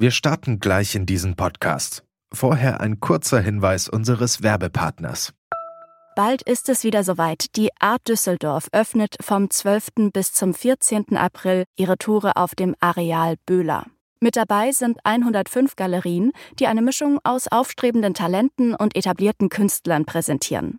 Wir starten gleich in diesen Podcast. Vorher ein kurzer Hinweis unseres Werbepartners. Bald ist es wieder soweit. Die Art Düsseldorf öffnet vom 12. bis zum 14. April ihre Tore auf dem Areal Böhler. Mit dabei sind 105 Galerien, die eine Mischung aus aufstrebenden Talenten und etablierten Künstlern präsentieren.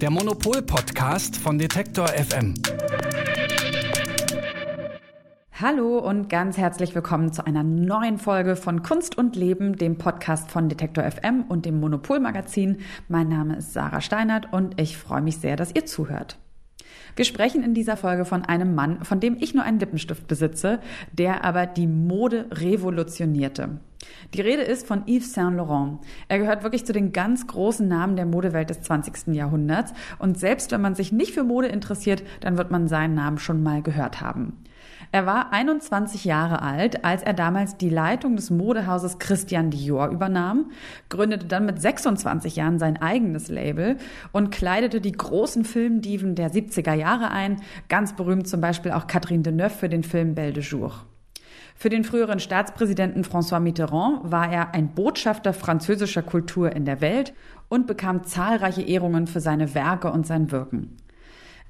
Der Monopol-Podcast von Detektor FM. Hallo und ganz herzlich willkommen zu einer neuen Folge von Kunst und Leben, dem Podcast von Detektor FM und dem Monopol-Magazin. Mein Name ist Sarah Steinert und ich freue mich sehr, dass ihr zuhört. Wir sprechen in dieser Folge von einem Mann, von dem ich nur einen Lippenstift besitze, der aber die Mode revolutionierte. Die Rede ist von Yves Saint Laurent. Er gehört wirklich zu den ganz großen Namen der Modewelt des 20. Jahrhunderts und selbst wenn man sich nicht für Mode interessiert, dann wird man seinen Namen schon mal gehört haben. Er war 21 Jahre alt, als er damals die Leitung des Modehauses Christian Dior übernahm, gründete dann mit 26 Jahren sein eigenes Label und kleidete die großen Filmdiven der 70er Jahre ein, ganz berühmt zum Beispiel auch Catherine Deneuve für den Film Belle de Jour. Für den früheren Staatspräsidenten François Mitterrand war er ein Botschafter französischer Kultur in der Welt und bekam zahlreiche Ehrungen für seine Werke und sein Wirken.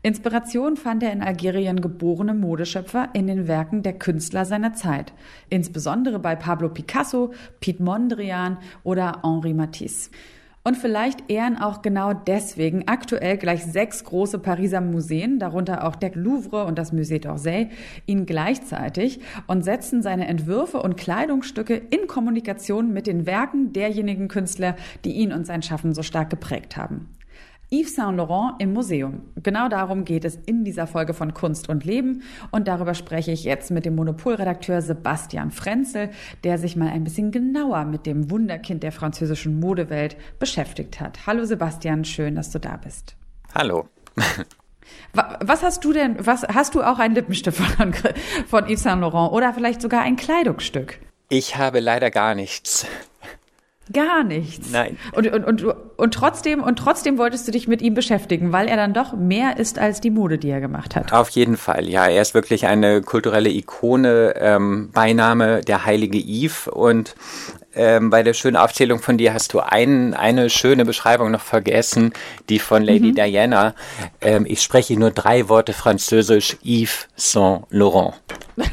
Inspiration fand er in Algerien geborene Modeschöpfer in den Werken der Künstler seiner Zeit, insbesondere bei Pablo Picasso, Piet Mondrian oder Henri Matisse. Und vielleicht ehren auch genau deswegen aktuell gleich sechs große Pariser Museen, darunter auch der Louvre und das Musée d'Orsay, ihn gleichzeitig und setzen seine Entwürfe und Kleidungsstücke in Kommunikation mit den Werken derjenigen Künstler, die ihn und sein Schaffen so stark geprägt haben. Yves Saint Laurent im Museum. Genau darum geht es in dieser Folge von Kunst und Leben und darüber spreche ich jetzt mit dem Monopolredakteur Sebastian Frenzel, der sich mal ein bisschen genauer mit dem Wunderkind der französischen Modewelt beschäftigt hat. Hallo Sebastian, schön, dass du da bist. Hallo. Was hast du denn, was hast du auch ein Lippenstift von, von Yves Saint Laurent oder vielleicht sogar ein Kleidungsstück? Ich habe leider gar nichts. Gar nichts. Nein. Und, und, und, und, trotzdem, und trotzdem wolltest du dich mit ihm beschäftigen, weil er dann doch mehr ist als die Mode, die er gemacht hat. Auf jeden Fall, ja. Er ist wirklich eine kulturelle Ikone, ähm, Beiname der heilige Yves. Und ähm, bei der schönen Aufzählung von dir hast du ein, eine schöne Beschreibung noch vergessen, die von Lady mhm. Diana. Ähm, ich spreche nur drei Worte französisch, Yves Saint Laurent.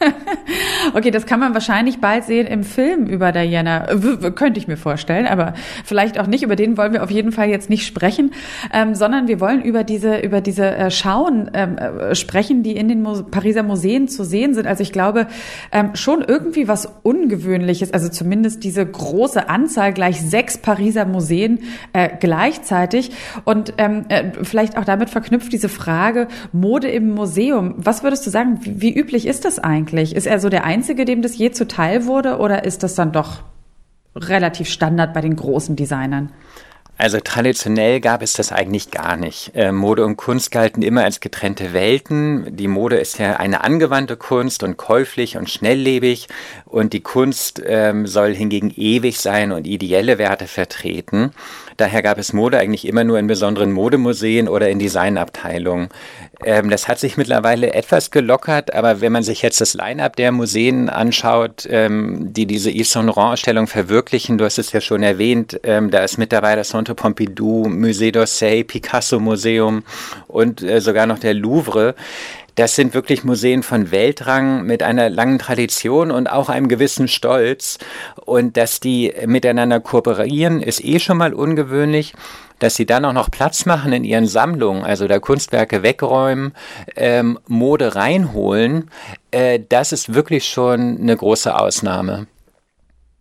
okay, das kann man wahrscheinlich bald sehen im Film über Diana. könnte ich mir vorstellen, aber vielleicht auch nicht. Über den wollen wir auf jeden Fall jetzt nicht sprechen, ähm, sondern wir wollen über diese, über diese äh, Schauen ähm, äh, sprechen, die in den Muse Pariser Museen zu sehen sind. Also ich glaube, ähm, schon irgendwie was Ungewöhnliches, also zumindest diese große Anzahl, gleich sechs Pariser Museen äh, gleichzeitig. Und ähm, äh, vielleicht auch damit verknüpft diese Frage, Mode im Museum. Was würdest du sagen, wie, wie üblich ist das eigentlich? Eigentlich? Ist er so der Einzige, dem das je zuteil wurde, oder ist das dann doch relativ Standard bei den großen Designern? Also traditionell gab es das eigentlich gar nicht. Äh, Mode und Kunst galten immer als getrennte Welten. Die Mode ist ja eine angewandte Kunst und käuflich und schnelllebig und die Kunst ähm, soll hingegen ewig sein und ideelle Werte vertreten. Daher gab es Mode eigentlich immer nur in besonderen Modemuseen oder in Designabteilungen. Ähm, das hat sich mittlerweile etwas gelockert, aber wenn man sich jetzt das Line-up der Museen anschaut, ähm, die diese Yves Saint Laurent-Ausstellung verwirklichen, du hast es ja schon erwähnt, ähm, da ist mit dabei das Centre Pompidou, Musée d'Orsay, Picasso-Museum und äh, sogar noch der Louvre das sind wirklich Museen von Weltrang mit einer langen Tradition und auch einem gewissen Stolz. Und dass die miteinander kooperieren, ist eh schon mal ungewöhnlich dass sie dann auch noch Platz machen in ihren Sammlungen, also da Kunstwerke wegräumen, ähm, Mode reinholen, äh, das ist wirklich schon eine große Ausnahme.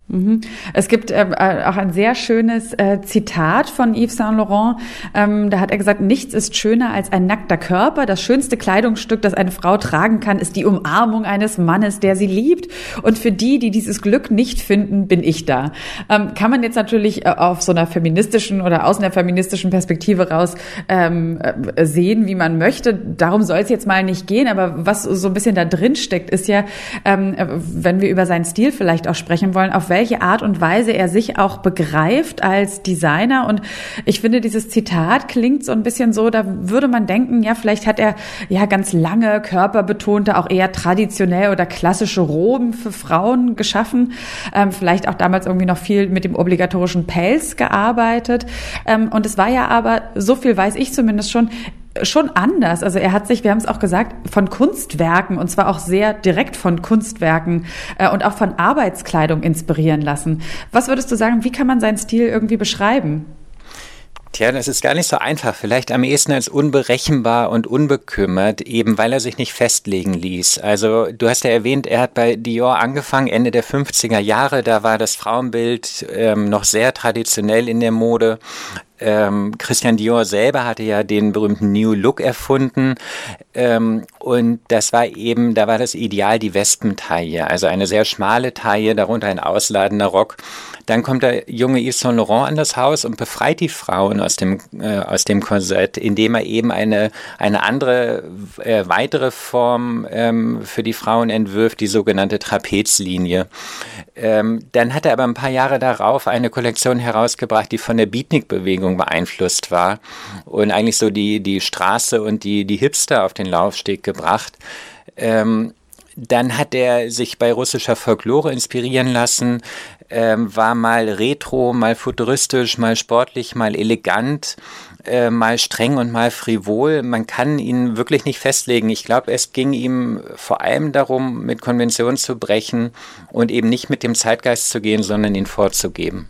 Mhm. Es gibt äh, auch ein sehr schönes äh, Zitat von Yves Saint Laurent. Ähm, da hat er gesagt, nichts ist schöner als ein nackter Körper. Das schönste Kleidungsstück, das eine Frau tragen kann, ist die Umarmung eines Mannes, der sie liebt. Und für die, die dieses Glück nicht finden, bin ich da. Ähm, kann man jetzt natürlich äh, auf so einer feministischen oder aus einer feministischen Perspektive raus ähm, äh, sehen, wie man möchte. Darum soll es jetzt mal nicht gehen. Aber was so ein bisschen da drin steckt, ist ja, ähm, wenn wir über seinen Stil vielleicht auch sprechen wollen, auf welche Art und Weise er sich auch begreift als Designer. Und ich finde, dieses Zitat klingt so ein bisschen so, da würde man denken, ja, vielleicht hat er ja ganz lange körperbetonte, auch eher traditionell oder klassische Roben für Frauen geschaffen. Ähm, vielleicht auch damals irgendwie noch viel mit dem obligatorischen Pelz gearbeitet. Ähm, und es war ja aber, so viel weiß ich zumindest schon, schon anders. Also er hat sich, wir haben es auch gesagt, von Kunstwerken und zwar auch sehr direkt von Kunstwerken äh, und auch von Arbeitskleidung inspirieren lassen. Was würdest du sagen, wie kann man seinen Stil irgendwie beschreiben? Tja, das ist gar nicht so einfach. Vielleicht am ehesten als unberechenbar und unbekümmert, eben weil er sich nicht festlegen ließ. Also du hast ja erwähnt, er hat bei Dior angefangen, Ende der 50er Jahre. Da war das Frauenbild ähm, noch sehr traditionell in der Mode. Ähm, Christian Dior selber hatte ja den berühmten New Look erfunden ähm, und das war eben, da war das Ideal die Wespentaille, also eine sehr schmale Taille, darunter ein ausladender Rock. Dann kommt der junge Yves Saint Laurent an das Haus und befreit die Frauen aus dem, äh, aus dem Korsett, indem er eben eine, eine andere, äh, weitere Form ähm, für die Frauen entwirft, die sogenannte Trapezlinie. Ähm, dann hat er aber ein paar Jahre darauf eine Kollektion herausgebracht, die von der Beatnik-Bewegung beeinflusst war und eigentlich so die, die Straße und die, die Hipster auf den Laufsteg gebracht. Ähm, dann hat er sich bei russischer Folklore inspirieren lassen, ähm, war mal retro, mal futuristisch, mal sportlich, mal elegant, äh, mal streng und mal frivol. Man kann ihn wirklich nicht festlegen. Ich glaube, es ging ihm vor allem darum, mit Konventionen zu brechen und eben nicht mit dem Zeitgeist zu gehen, sondern ihn vorzugeben.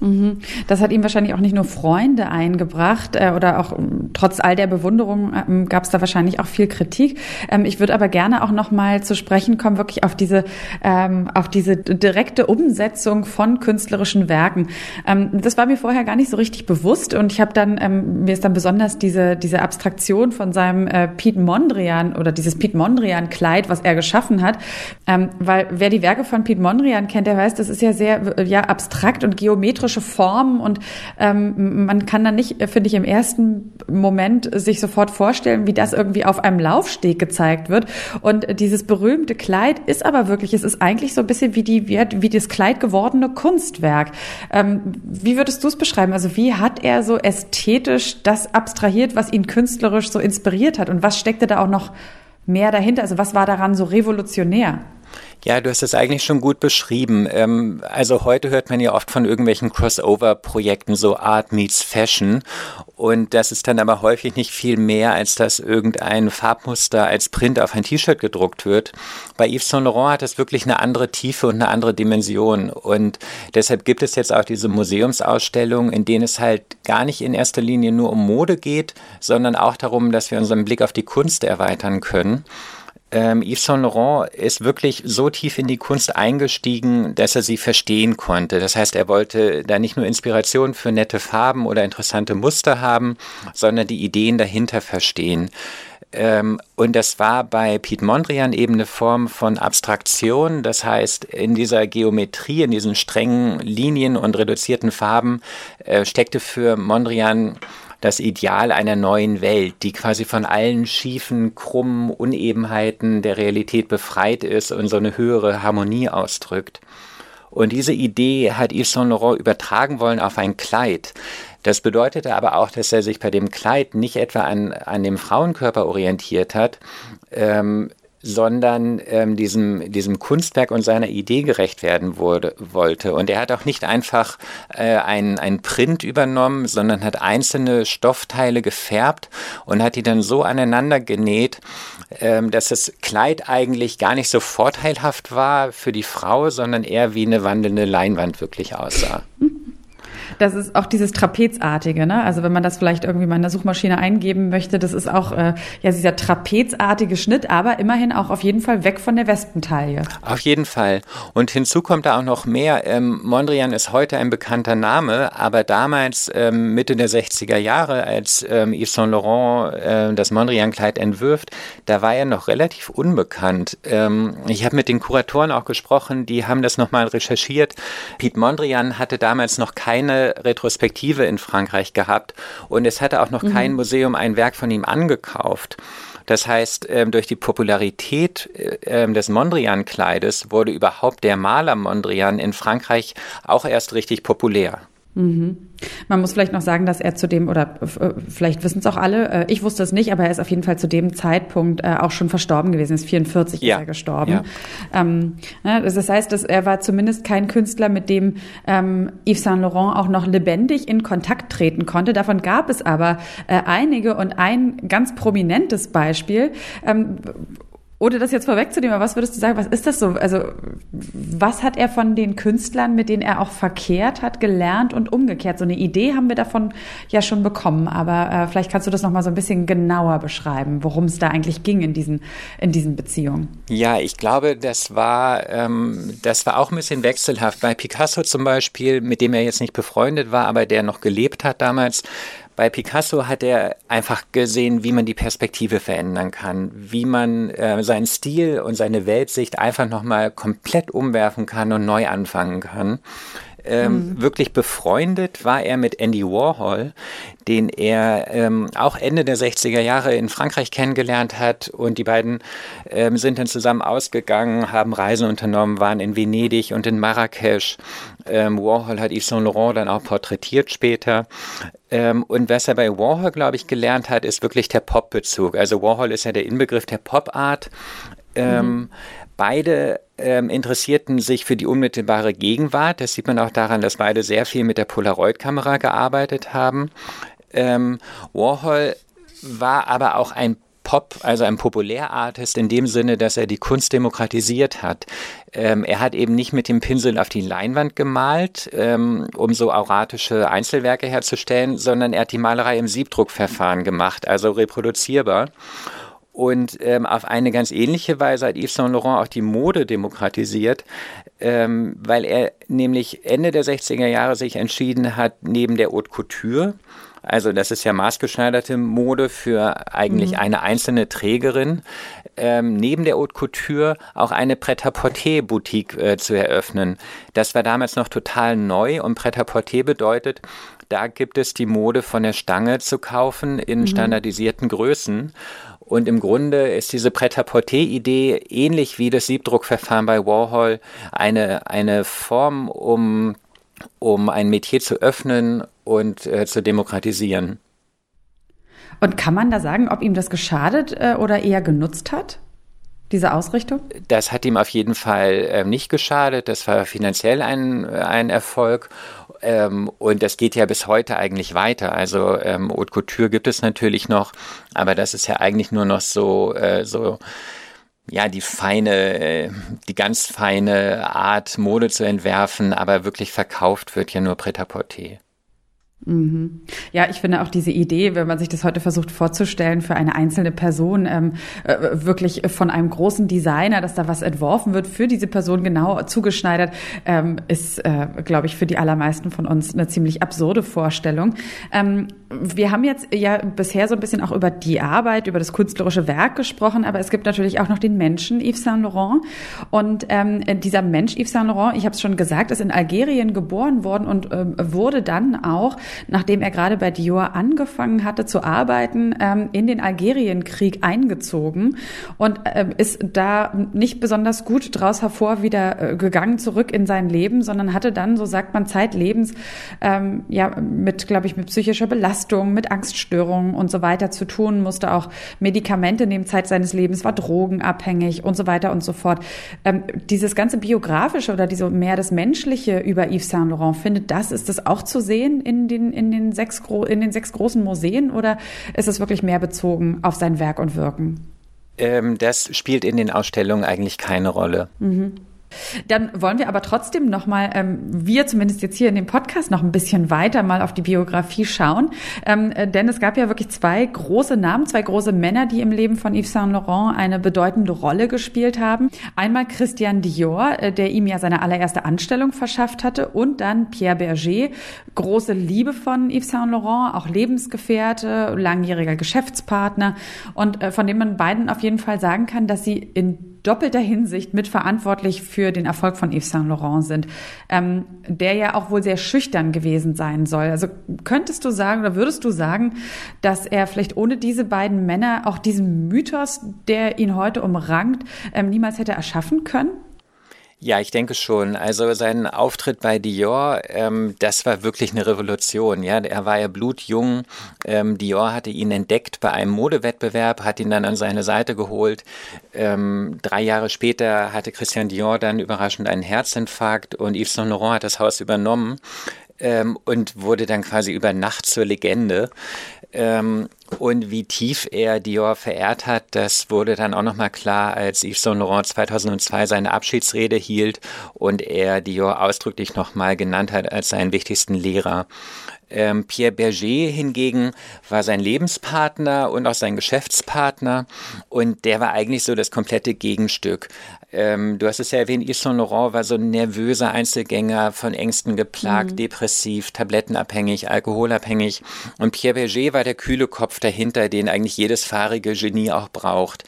Mhm. Das hat ihm wahrscheinlich auch nicht nur Freunde eingebracht äh, oder auch ähm, trotz all der Bewunderung ähm, gab es da wahrscheinlich auch viel Kritik. Ähm, ich würde aber gerne auch noch mal zu sprechen kommen, wirklich auf diese ähm, auf diese direkte Umsetzung von künstlerischen Werken. Das war mir vorher gar nicht so richtig bewusst und ich habe dann mir ist dann besonders diese diese Abstraktion von seinem äh, Piet Mondrian oder dieses Piet Mondrian Kleid, was er geschaffen hat, weil wer die Werke von Piet Mondrian kennt, der weiß, das ist ja sehr ja abstrakt und geometrisch geometrische Formen und ähm, man kann dann nicht, finde ich, im ersten Moment sich sofort vorstellen, wie das irgendwie auf einem Laufsteg gezeigt wird. Und dieses berühmte Kleid ist aber wirklich, es ist eigentlich so ein bisschen wie die, wie das Kleid gewordene Kunstwerk. Ähm, wie würdest du es beschreiben? Also wie hat er so ästhetisch das abstrahiert, was ihn künstlerisch so inspiriert hat? Und was steckte da auch noch mehr dahinter? Also was war daran so revolutionär? Ja, du hast es eigentlich schon gut beschrieben. Ähm, also heute hört man ja oft von irgendwelchen Crossover-Projekten, so Art meets Fashion. Und das ist dann aber häufig nicht viel mehr, als dass irgendein Farbmuster als Print auf ein T-Shirt gedruckt wird. Bei Yves Saint Laurent hat es wirklich eine andere Tiefe und eine andere Dimension. Und deshalb gibt es jetzt auch diese Museumsausstellungen, in denen es halt gar nicht in erster Linie nur um Mode geht, sondern auch darum, dass wir unseren Blick auf die Kunst erweitern können ähm, Yves Saint Laurent ist wirklich so tief in die Kunst eingestiegen, dass er sie verstehen konnte. Das heißt, er wollte da nicht nur Inspiration für nette Farben oder interessante Muster haben, sondern die Ideen dahinter verstehen. Ähm, und das war bei Piet Mondrian eben eine Form von Abstraktion. Das heißt, in dieser Geometrie, in diesen strengen Linien und reduzierten Farben äh, steckte für Mondrian das Ideal einer neuen Welt, die quasi von allen schiefen, krummen Unebenheiten der Realität befreit ist und so eine höhere Harmonie ausdrückt. Und diese Idee hat Yves Saint Laurent übertragen wollen auf ein Kleid. Das bedeutete aber auch, dass er sich bei dem Kleid nicht etwa an, an dem Frauenkörper orientiert hat, ähm, sondern ähm, diesem, diesem Kunstwerk und seiner Idee gerecht werden wurde, wollte. Und er hat auch nicht einfach äh, ein, ein Print übernommen, sondern hat einzelne Stoffteile gefärbt und hat die dann so aneinander genäht, ähm, dass das Kleid eigentlich gar nicht so vorteilhaft war für die Frau, sondern eher wie eine wandelnde Leinwand wirklich aussah. Das ist auch dieses Trapezartige, ne? Also wenn man das vielleicht irgendwie mal in der Suchmaschine eingeben möchte, das ist auch äh, ja dieser trapezartige Schnitt, aber immerhin auch auf jeden Fall weg von der Wespentaille. Auf jeden Fall. Und hinzu kommt da auch noch mehr. Ähm, Mondrian ist heute ein bekannter Name, aber damals ähm, Mitte der 60er Jahre, als ähm, Yves Saint Laurent äh, das Mondrian-Kleid entwirft, da war er noch relativ unbekannt. Ähm, ich habe mit den Kuratoren auch gesprochen, die haben das nochmal recherchiert. Piet Mondrian hatte damals noch keine Retrospektive in Frankreich gehabt und es hatte auch noch mhm. kein Museum ein Werk von ihm angekauft. Das heißt, ähm, durch die Popularität äh, ähm, des Mondrian-Kleides wurde überhaupt der Maler Mondrian in Frankreich auch erst richtig populär. Mhm. Man muss vielleicht noch sagen, dass er zu dem, oder äh, vielleicht wissen es auch alle, äh, ich wusste es nicht, aber er ist auf jeden Fall zu dem Zeitpunkt äh, auch schon verstorben gewesen. Ist 44 ja. ist er gestorben. Ja. Ähm, ne, das heißt, dass er war zumindest kein Künstler, mit dem ähm, Yves Saint Laurent auch noch lebendig in Kontakt treten konnte. Davon gab es aber äh, einige und ein ganz prominentes Beispiel, ähm, ohne das jetzt vorwegzunehmen, aber was würdest du sagen, was ist das so? Also, was hat er von den Künstlern, mit denen er auch verkehrt hat, gelernt und umgekehrt? So eine Idee haben wir davon ja schon bekommen, aber äh, vielleicht kannst du das nochmal so ein bisschen genauer beschreiben, worum es da eigentlich ging in diesen, in diesen Beziehungen. Ja, ich glaube, das war, ähm, das war auch ein bisschen wechselhaft. Bei Picasso zum Beispiel, mit dem er jetzt nicht befreundet war, aber der noch gelebt hat damals, bei Picasso hat er einfach gesehen, wie man die Perspektive verändern kann, wie man äh, seinen Stil und seine Weltsicht einfach nochmal komplett umwerfen kann und neu anfangen kann. Ähm, mhm. Wirklich befreundet war er mit Andy Warhol, den er ähm, auch Ende der 60er Jahre in Frankreich kennengelernt hat. Und die beiden ähm, sind dann zusammen ausgegangen, haben Reisen unternommen, waren in Venedig und in Marrakesch. Ähm, Warhol hat Yves Saint Laurent dann auch porträtiert später. Ähm, und was er bei Warhol, glaube ich, gelernt hat, ist wirklich der Pop-Bezug. Also Warhol ist ja der Inbegriff der Pop-Art. Ähm, mhm. Beide ähm, interessierten sich für die unmittelbare Gegenwart. Das sieht man auch daran, dass beide sehr viel mit der Polaroid-Kamera gearbeitet haben. Ähm, Warhol war aber auch ein Pop, also ein Populärartist in dem Sinne, dass er die Kunst demokratisiert hat. Ähm, er hat eben nicht mit dem Pinsel auf die Leinwand gemalt, ähm, um so auratische Einzelwerke herzustellen, sondern er hat die Malerei im Siebdruckverfahren gemacht, also reproduzierbar. Und ähm, auf eine ganz ähnliche Weise hat Yves Saint Laurent auch die Mode demokratisiert, ähm, weil er nämlich Ende der 60er Jahre sich entschieden hat, neben der Haute Couture, also das ist ja maßgeschneiderte Mode für eigentlich mhm. eine einzelne Trägerin, ähm, neben der Haute Couture auch eine Pret-à-Porter-Boutique äh, zu eröffnen. Das war damals noch total neu und Pret-à-Porter bedeutet, da gibt es die Mode von der Stange zu kaufen in mhm. standardisierten Größen. Und im Grunde ist diese Pret-à-Porter-Idee ähnlich wie das Siebdruckverfahren bei Warhol eine, eine Form, um, um ein Metier zu öffnen und äh, zu demokratisieren. Und kann man da sagen, ob ihm das geschadet äh, oder eher genutzt hat? Diese Ausrichtung? Das hat ihm auf jeden Fall äh, nicht geschadet. Das war finanziell ein, ein Erfolg. Ähm, und das geht ja bis heute eigentlich weiter. Also ähm, Haute Couture gibt es natürlich noch, aber das ist ja eigentlich nur noch so, äh, so ja, die feine, äh, die ganz feine Art, Mode zu entwerfen, aber wirklich verkauft wird ja nur Pret-à-Porter. Mhm. Ja, ich finde auch diese Idee, wenn man sich das heute versucht vorzustellen für eine einzelne Person, ähm, äh, wirklich von einem großen Designer, dass da was entworfen wird für diese Person genau zugeschneidert, ähm, ist, äh, glaube ich, für die allermeisten von uns eine ziemlich absurde Vorstellung. Ähm, wir haben jetzt ja bisher so ein bisschen auch über die Arbeit, über das künstlerische Werk gesprochen, aber es gibt natürlich auch noch den Menschen Yves Saint Laurent. Und ähm, dieser Mensch Yves Saint Laurent, ich habe es schon gesagt, ist in Algerien geboren worden und ähm, wurde dann auch, nachdem er gerade bei Dior angefangen hatte zu arbeiten, ähm, in den Algerienkrieg eingezogen und äh, ist da nicht besonders gut draus hervor wieder äh, gegangen zurück in sein Leben, sondern hatte dann, so sagt man, zeitlebens ähm, ja mit, glaube ich, mit psychischer Belastung, mit Angststörungen und so weiter zu tun, musste auch Medikamente nehmen Zeit seines Lebens, war drogenabhängig und so weiter und so fort. Ähm, dieses ganze biografische oder diese mehr das Menschliche über Yves Saint Laurent findet das, ist das auch zu sehen in den, in den sechs, in den sechs großen Museen oder ist es wirklich mehr bezogen auf sein Werk und Wirken? Ähm, das spielt in den Ausstellungen eigentlich keine Rolle. Mhm. Dann wollen wir aber trotzdem nochmal, ähm, wir zumindest jetzt hier in dem Podcast noch ein bisschen weiter mal auf die Biografie schauen. Ähm, äh, denn es gab ja wirklich zwei große Namen, zwei große Männer, die im Leben von Yves Saint Laurent eine bedeutende Rolle gespielt haben. Einmal Christian Dior, äh, der ihm ja seine allererste Anstellung verschafft hatte und dann Pierre Berger, große Liebe von Yves Saint Laurent, auch Lebensgefährte, langjähriger Geschäftspartner und äh, von dem man beiden auf jeden Fall sagen kann, dass sie in doppelter Hinsicht mitverantwortlich für den Erfolg von Yves Saint Laurent sind, ähm, der ja auch wohl sehr schüchtern gewesen sein soll. Also könntest du sagen oder würdest du sagen, dass er vielleicht ohne diese beiden Männer auch diesen Mythos, der ihn heute umrankt, ähm, niemals hätte erschaffen können? Ja, ich denke schon. Also sein Auftritt bei Dior, ähm, das war wirklich eine Revolution. Ja, er war ja blutjung. Ähm, Dior hatte ihn entdeckt bei einem Modewettbewerb, hat ihn dann an seine Seite geholt. Ähm, drei Jahre später hatte Christian Dior dann überraschend einen Herzinfarkt und Yves Saint Laurent hat das Haus übernommen. Ähm, und wurde dann quasi über Nacht zur Legende. Ähm, und wie tief er Dior verehrt hat, das wurde dann auch nochmal klar, als Yves Saint Laurent 2002 seine Abschiedsrede hielt und er Dior ausdrücklich nochmal genannt hat als seinen wichtigsten Lehrer. Ähm, Pierre Berger hingegen war sein Lebenspartner und auch sein Geschäftspartner und der war eigentlich so das komplette Gegenstück. Ähm, du hast es ja erwähnt, Yves Saint Laurent war so ein nervöser Einzelgänger, von Ängsten geplagt, mhm. depressiv, tablettenabhängig, alkoholabhängig. Und Pierre Berger war der kühle Kopf dahinter, den eigentlich jedes fahrige Genie auch braucht.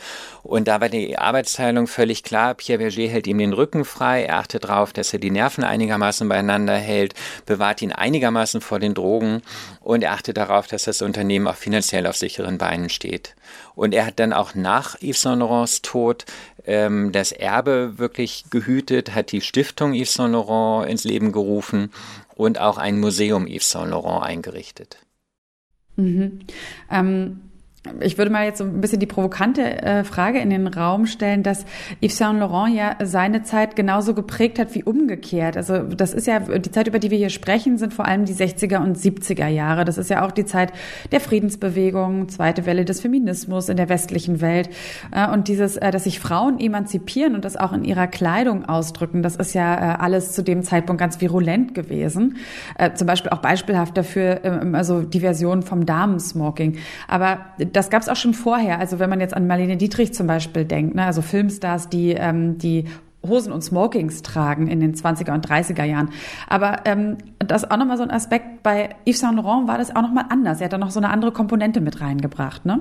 Und da war die Arbeitsteilung völlig klar. Pierre Berger hält ihm den Rücken frei, er achtet darauf, dass er die Nerven einigermaßen beieinander hält, bewahrt ihn einigermaßen vor den Drogen und er achtet darauf, dass das Unternehmen auch finanziell auf sicheren Beinen steht. Und er hat dann auch nach Yves Saint Laurents Tod ähm, das Erbe wirklich gehütet, hat die Stiftung Yves Saint Laurent ins Leben gerufen und auch ein Museum Yves Saint Laurent eingerichtet. Mhm. Ähm ich würde mal jetzt so ein bisschen die provokante äh, Frage in den Raum stellen, dass Yves Saint Laurent ja seine Zeit genauso geprägt hat wie umgekehrt. Also das ist ja die Zeit, über die wir hier sprechen, sind vor allem die 60er und 70er Jahre. Das ist ja auch die Zeit der Friedensbewegung, zweite Welle des Feminismus in der westlichen Welt äh, und dieses, äh, dass sich Frauen emanzipieren und das auch in ihrer Kleidung ausdrücken. Das ist ja alles zu dem Zeitpunkt ganz virulent gewesen. Zum Beispiel auch beispielhaft dafür, ähm, also die Version vom Damensmoking. Aber das gab es auch schon vorher. Also wenn man jetzt an Marlene Dietrich zum Beispiel denkt, ne? also Filmstars, die ähm, die Hosen und Smokings tragen in den 20er und 30er Jahren. Aber ähm, das ist auch nochmal so ein Aspekt, bei Yves Saint Laurent war das auch nochmal anders. Er hat da noch so eine andere Komponente mit reingebracht, ne?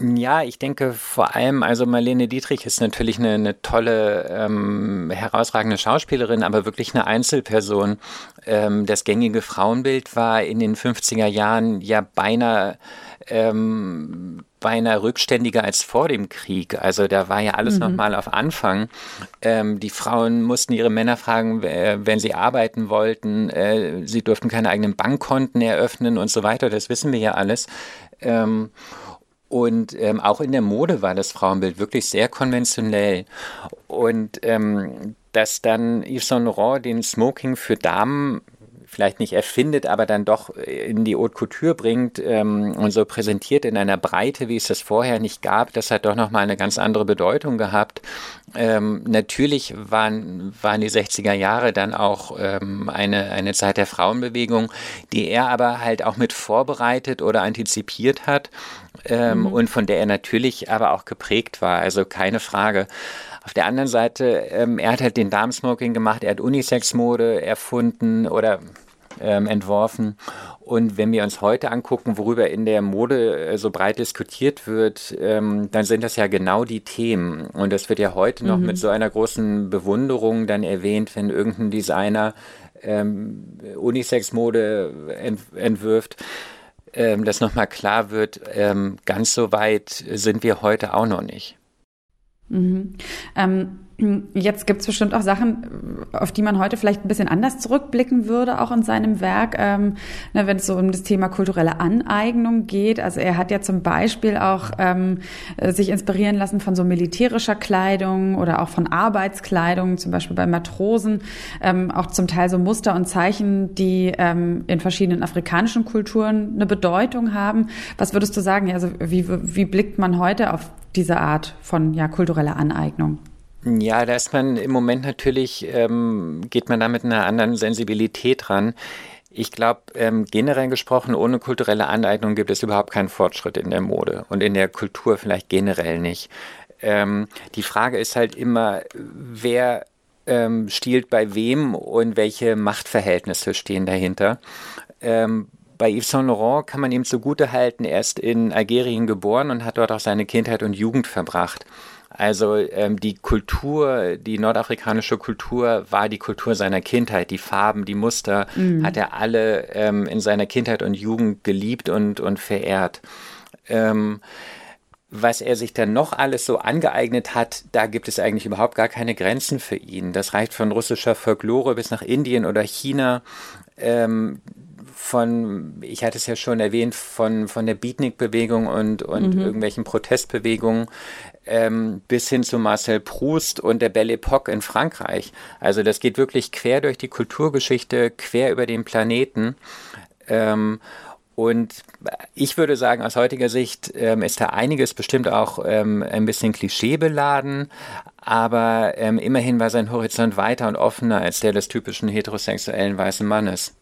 Ja, ich denke vor allem, also Marlene Dietrich ist natürlich eine, eine tolle, ähm, herausragende Schauspielerin, aber wirklich eine Einzelperson. Ähm, das gängige Frauenbild war in den 50er Jahren ja beinahe ähm, beinahe rückständiger als vor dem Krieg. Also da war ja alles mhm. nochmal auf Anfang. Ähm, die Frauen mussten ihre Männer fragen, wenn sie arbeiten wollten. Äh, sie durften keine eigenen Bankkonten eröffnen und so weiter. Das wissen wir ja alles. Ähm, und ähm, auch in der Mode war das Frauenbild wirklich sehr konventionell. Und ähm, dass dann Yves Saint Laurent den Smoking für Damen vielleicht nicht erfindet, aber dann doch in die Haute Couture bringt ähm, und so präsentiert in einer Breite, wie es das vorher nicht gab, das hat doch nochmal eine ganz andere Bedeutung gehabt. Ähm, natürlich waren, waren die 60er Jahre dann auch ähm, eine, eine Zeit der Frauenbewegung, die er aber halt auch mit vorbereitet oder antizipiert hat ähm, mhm. und von der er natürlich aber auch geprägt war, also keine Frage. Auf der anderen Seite, ähm, er hat halt den Damensmoking gemacht, er hat Unisex-Mode erfunden oder ähm, entworfen. Und wenn wir uns heute angucken, worüber in der Mode äh, so breit diskutiert wird, ähm, dann sind das ja genau die Themen. Und das wird ja heute noch mhm. mit so einer großen Bewunderung dann erwähnt, wenn irgendein Designer ähm, Unisex-Mode ent entwirft ähm, dass nochmal klar wird, ähm, ganz so weit sind wir heute auch noch nicht. Mhm. Ähm, Jetzt gibt es bestimmt auch Sachen, auf die man heute vielleicht ein bisschen anders zurückblicken würde, auch in seinem Werk, ähm, ne, wenn es so um das Thema kulturelle Aneignung geht. Also er hat ja zum Beispiel auch ähm, sich inspirieren lassen von so militärischer Kleidung oder auch von Arbeitskleidung, zum Beispiel bei Matrosen, ähm, auch zum Teil so Muster und Zeichen, die ähm, in verschiedenen afrikanischen Kulturen eine Bedeutung haben. Was würdest du sagen? Also wie, wie blickt man heute auf diese Art von ja, kultureller Aneignung? Ja, da ist man im Moment natürlich, ähm, geht man da mit einer anderen Sensibilität ran. Ich glaube, ähm, generell gesprochen, ohne kulturelle Aneignung gibt es überhaupt keinen Fortschritt in der Mode und in der Kultur vielleicht generell nicht. Ähm, die Frage ist halt immer, wer ähm, stiehlt bei wem und welche Machtverhältnisse stehen dahinter. Ähm, bei Yves Saint Laurent kann man ihm zugute halten, er ist in Algerien geboren und hat dort auch seine Kindheit und Jugend verbracht. Also ähm, die Kultur, die nordafrikanische Kultur war die Kultur seiner Kindheit. Die Farben, die Muster mhm. hat er alle ähm, in seiner Kindheit und Jugend geliebt und, und verehrt. Ähm, was er sich dann noch alles so angeeignet hat, da gibt es eigentlich überhaupt gar keine Grenzen für ihn. Das reicht von russischer Folklore bis nach Indien oder China. Ähm, von, ich hatte es ja schon erwähnt, von, von der Beatnik-Bewegung und, und mhm. irgendwelchen Protestbewegungen ähm, bis hin zu Marcel Proust und der Belle Époque in Frankreich. Also das geht wirklich quer durch die Kulturgeschichte, quer über den Planeten. Ähm, und ich würde sagen, aus heutiger Sicht ähm, ist da einiges bestimmt auch ähm, ein bisschen klischeebeladen, aber ähm, immerhin war sein Horizont weiter und offener als der des typischen heterosexuellen weißen Mannes.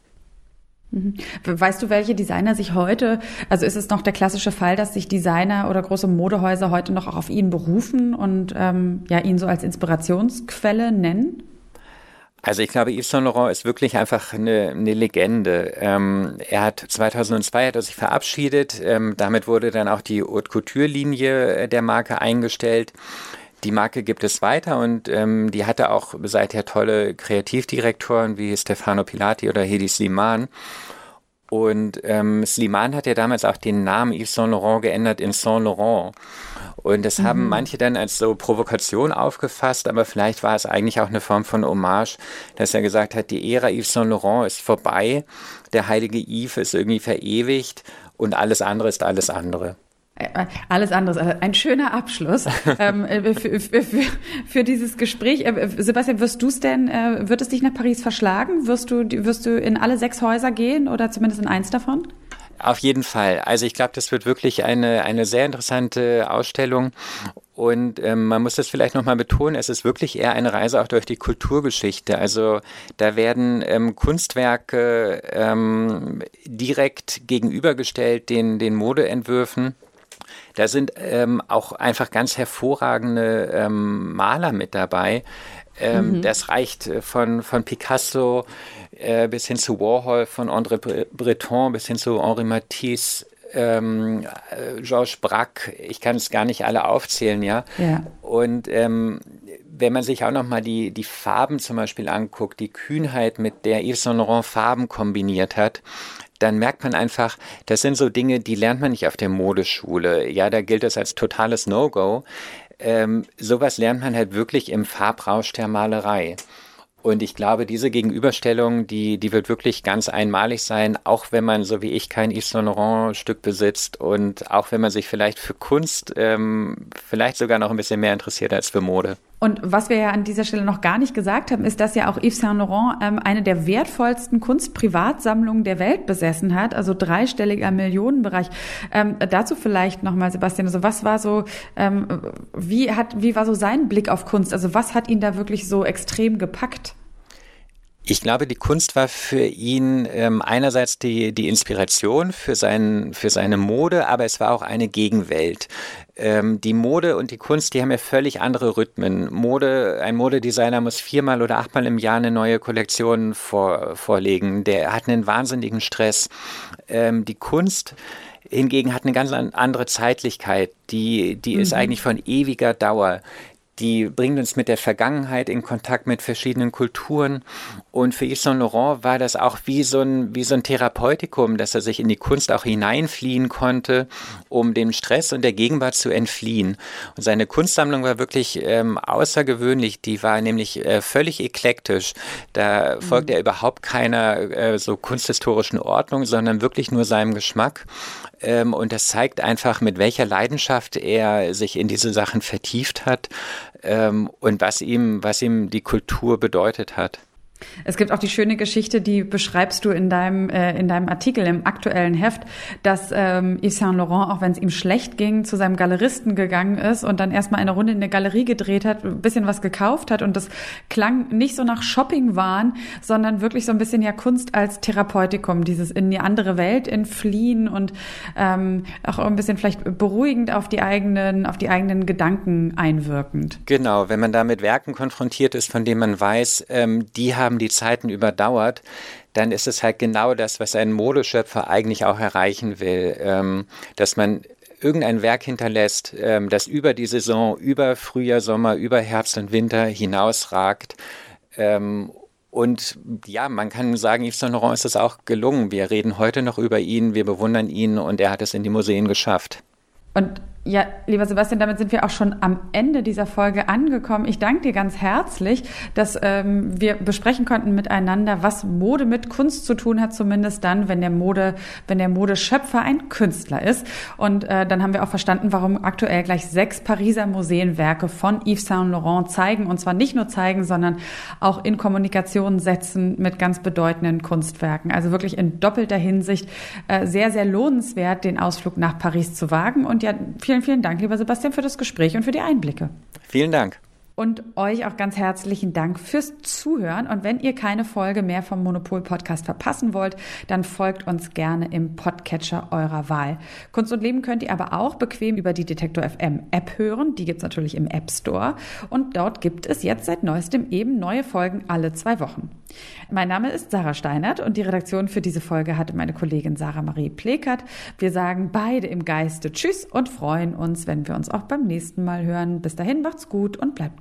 Mhm. Weißt du, welche Designer sich heute, also ist es noch der klassische Fall, dass sich Designer oder große Modehäuser heute noch auch auf ihn berufen und ähm, ja ihn so als Inspirationsquelle nennen? Also ich glaube, Yves Saint Laurent ist wirklich einfach eine, eine Legende. Ähm, er hat 2002 hat er sich verabschiedet. Ähm, damit wurde dann auch die Haute Couture Linie der Marke eingestellt. Die Marke gibt es weiter und ähm, die hatte auch seither tolle Kreativdirektoren wie Stefano Pilati oder Hedi Sliman. Und ähm, Sliman hat ja damals auch den Namen Yves Saint Laurent geändert in Saint Laurent. Und das mhm. haben manche dann als so Provokation aufgefasst, aber vielleicht war es eigentlich auch eine Form von Hommage, dass er gesagt hat, die Ära Yves Saint Laurent ist vorbei, der heilige Yves ist irgendwie verewigt und alles andere ist alles andere. Äh, alles andere, äh, ein schöner Abschluss ähm, äh, für, für, für, dieses Gespräch. Sebastian, wirst du es denn, wird es dich nach Paris verschlagen? Wirst du, wirst du in alle sechs Häuser gehen oder zumindest in eins davon? Auf jeden Fall. Also ich glaube, das wird wirklich eine, eine sehr interessante Ausstellung. Und ähm, man muss das vielleicht nochmal betonen, es ist wirklich eher eine Reise auch durch die Kulturgeschichte. Also da werden ähm, Kunstwerke ähm, direkt gegenübergestellt den, den Modeentwürfen. Da sind ähm, auch einfach ganz hervorragende ähm, Maler mit dabei. Ähm, mhm. Das reicht äh, von, von Picasso äh, bis hin zu Warhol, von André Breton bis hin zu Henri Matisse. Ähm, äh, Georges Braque, ich kann es gar nicht alle aufzählen, ja. ja. Und ähm, wenn man sich auch nochmal die, die Farben zum Beispiel anguckt, die Kühnheit, mit der Yves Saint Laurent Farben kombiniert hat, dann merkt man einfach, das sind so Dinge, die lernt man nicht auf der Modeschule. Ja, da gilt das als totales No-Go. Ähm, sowas lernt man halt wirklich im Farbrausch der Malerei. Und ich glaube, diese Gegenüberstellung, die, die wird wirklich ganz einmalig sein, auch wenn man, so wie ich, kein Yves Saint Laurent Stück besitzt und auch wenn man sich vielleicht für Kunst ähm, vielleicht sogar noch ein bisschen mehr interessiert als für Mode. Und was wir ja an dieser Stelle noch gar nicht gesagt haben, ist, dass ja auch Yves Saint Laurent ähm, eine der wertvollsten Kunstprivatsammlungen der Welt besessen hat, also dreistelliger Millionenbereich. Ähm, dazu vielleicht nochmal, Sebastian, also was war so, ähm, wie hat, wie war so sein Blick auf Kunst? Also was hat ihn da wirklich so extrem gepackt? Ich glaube, die Kunst war für ihn ähm, einerseits die, die Inspiration für, sein, für seine Mode, aber es war auch eine Gegenwelt. Ähm, die Mode und die Kunst, die haben ja völlig andere Rhythmen. Mode, ein Modedesigner muss viermal oder achtmal im Jahr eine neue Kollektion vor, vorlegen. Der hat einen wahnsinnigen Stress. Ähm, die Kunst hingegen hat eine ganz andere Zeitlichkeit. Die, die mhm. ist eigentlich von ewiger Dauer die bringt uns mit der Vergangenheit in Kontakt mit verschiedenen Kulturen. Und für Yves Saint Laurent war das auch wie so ein, wie so ein Therapeutikum, dass er sich in die Kunst auch hineinfliehen konnte, um dem Stress und der Gegenwart zu entfliehen. Und seine Kunstsammlung war wirklich ähm, außergewöhnlich. Die war nämlich äh, völlig eklektisch. Da mhm. folgte er überhaupt keiner äh, so kunsthistorischen Ordnung, sondern wirklich nur seinem Geschmack. Ähm, und das zeigt einfach, mit welcher Leidenschaft er sich in diese Sachen vertieft hat ähm, und was ihm, was ihm die Kultur bedeutet hat. Es gibt auch die schöne Geschichte, die beschreibst du in deinem, äh, in deinem Artikel im aktuellen Heft, dass ähm, Yves Saint Laurent, auch wenn es ihm schlecht ging, zu seinem Galeristen gegangen ist und dann erstmal eine Runde in der Galerie gedreht hat, ein bisschen was gekauft hat und das klang nicht so nach Shoppingwahn, sondern wirklich so ein bisschen ja Kunst als Therapeutikum, dieses in die andere Welt entfliehen und ähm, auch ein bisschen vielleicht beruhigend auf die eigenen, auf die eigenen Gedanken einwirkend. Genau, wenn man da mit Werken konfrontiert ist, von denen man weiß, ähm, die haben haben die Zeiten überdauert, dann ist es halt genau das, was ein Modeschöpfer eigentlich auch erreichen will, ähm, dass man irgendein Werk hinterlässt, ähm, das über die Saison, über Frühjahr, Sommer, über Herbst und Winter hinausragt. Ähm, und ja, man kann sagen, Yves Saint Laurent ist es auch gelungen. Wir reden heute noch über ihn, wir bewundern ihn und er hat es in die Museen geschafft. Und ja, lieber Sebastian, damit sind wir auch schon am Ende dieser Folge angekommen. Ich danke dir ganz herzlich, dass ähm, wir besprechen konnten miteinander, was Mode mit Kunst zu tun hat, zumindest dann, wenn der Mode, wenn der Modeschöpfer ein Künstler ist. Und äh, dann haben wir auch verstanden, warum aktuell gleich sechs Pariser Museenwerke von Yves Saint Laurent zeigen. Und zwar nicht nur zeigen, sondern auch in Kommunikation setzen mit ganz bedeutenden Kunstwerken. Also wirklich in doppelter Hinsicht äh, sehr, sehr lohnenswert, den Ausflug nach Paris zu wagen. Und ja, vielen Vielen, vielen Dank, lieber Sebastian, für das Gespräch und für die Einblicke. Vielen Dank. Und euch auch ganz herzlichen Dank fürs Zuhören. Und wenn ihr keine Folge mehr vom Monopol Podcast verpassen wollt, dann folgt uns gerne im Podcatcher eurer Wahl. Kunst und Leben könnt ihr aber auch bequem über die Detektor FM App hören. Die gibt's natürlich im App Store. Und dort gibt es jetzt seit neuestem eben neue Folgen alle zwei Wochen. Mein Name ist Sarah Steinert und die Redaktion für diese Folge hatte meine Kollegin Sarah Marie Plekert. Wir sagen beide im Geiste Tschüss und freuen uns, wenn wir uns auch beim nächsten Mal hören. Bis dahin macht's gut und bleibt